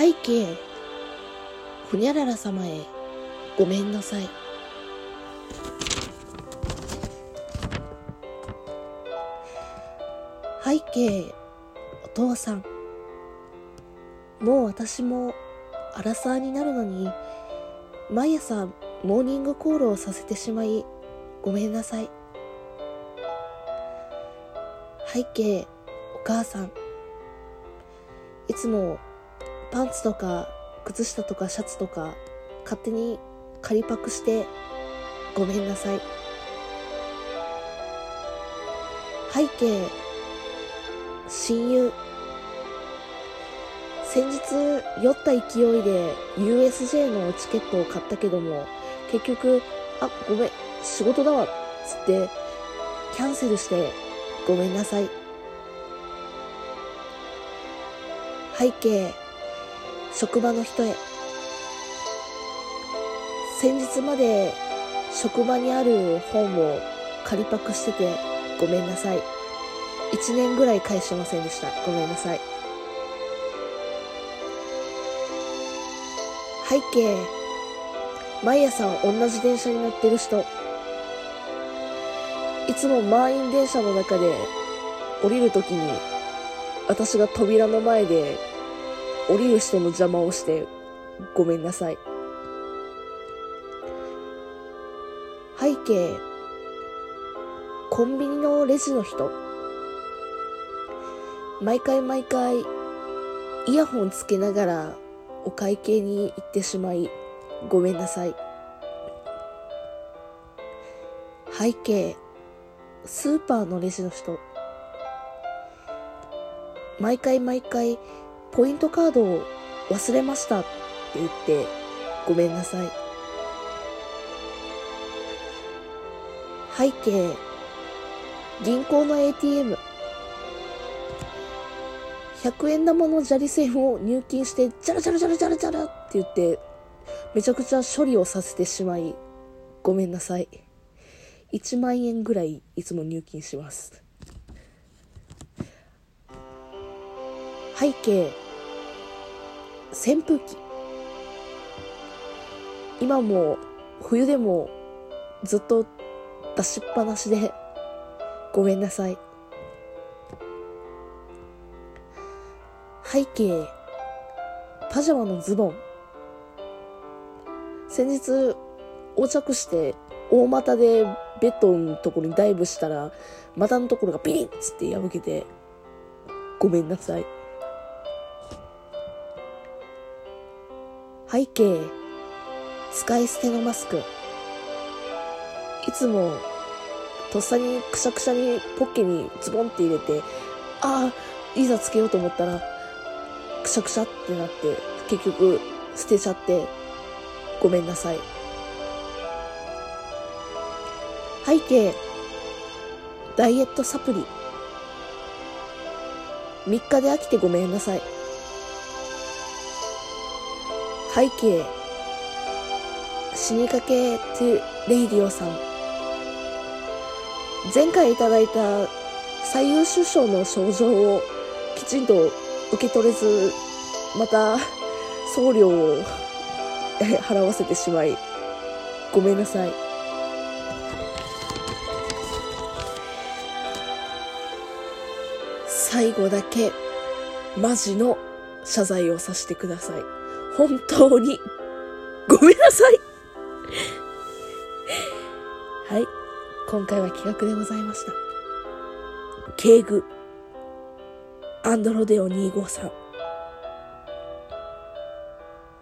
背景、ほにゃらら様へごめんなさい。背景、お父さん。もう私もアラサーになるのに、毎朝モーニングコールをさせてしまい、ごめんなさい。背景、お母さん。いつもパンツとか靴下とかシャツとか勝手に仮パクしてごめんなさい。背景、親友。先日酔った勢いで USJ のチケットを買ったけども結局あごめん仕事だわっつってキャンセルしてごめんなさい背景職場の人へ。先日まで職場にある本を借りパクしててごめんなさい。1年ぐらい返してませんでした。ごめんなさい。背景毎朝同じ電車に乗ってる人。いつも満員電車の中で降りるときに私が扉の前で降りる人の邪魔をしてごめんなさい。背景コンビニのレジの人。毎回毎回イヤホンつけながらお会計に行ってしまいごめんなさい。背景スーパーのレジの人。毎回毎回ポイントカードを忘れましたって言ってごめんなさい背景銀行の ATM 100円玉の砂利線を入金して、ジャラジャラジャラジャラジャラって言って、めちゃくちゃ処理をさせてしまい、ごめんなさい。1万円ぐらいいつも入金します。背景、扇風機。今も冬でもずっと出しっぱなしでごめんなさい。背景、パジャマのズボン。先日、横着して大股でベッドのところにダイブしたら、股のところがピリッつって破けて、ごめんなさい。背景、使い捨てのマスク。いつも、とっさにくしゃくしゃにポッケにズボンって入れて、ああ、いざつけようと思ったら、くしゃくしゃってなって、結局捨てちゃって、ごめんなさい。背景、ダイエットサプリ。3日で飽きてごめんなさい。背景、死にかけてレイディオさん。前回いただいた最優秀賞の賞状をきちんと受け取れず、また送料を払わせてしまい、ごめんなさい。最後だけ、マジの謝罪をさせてください。本当に、ごめんなさいはい。今回は企画でございました。敬具。アンドロデオ253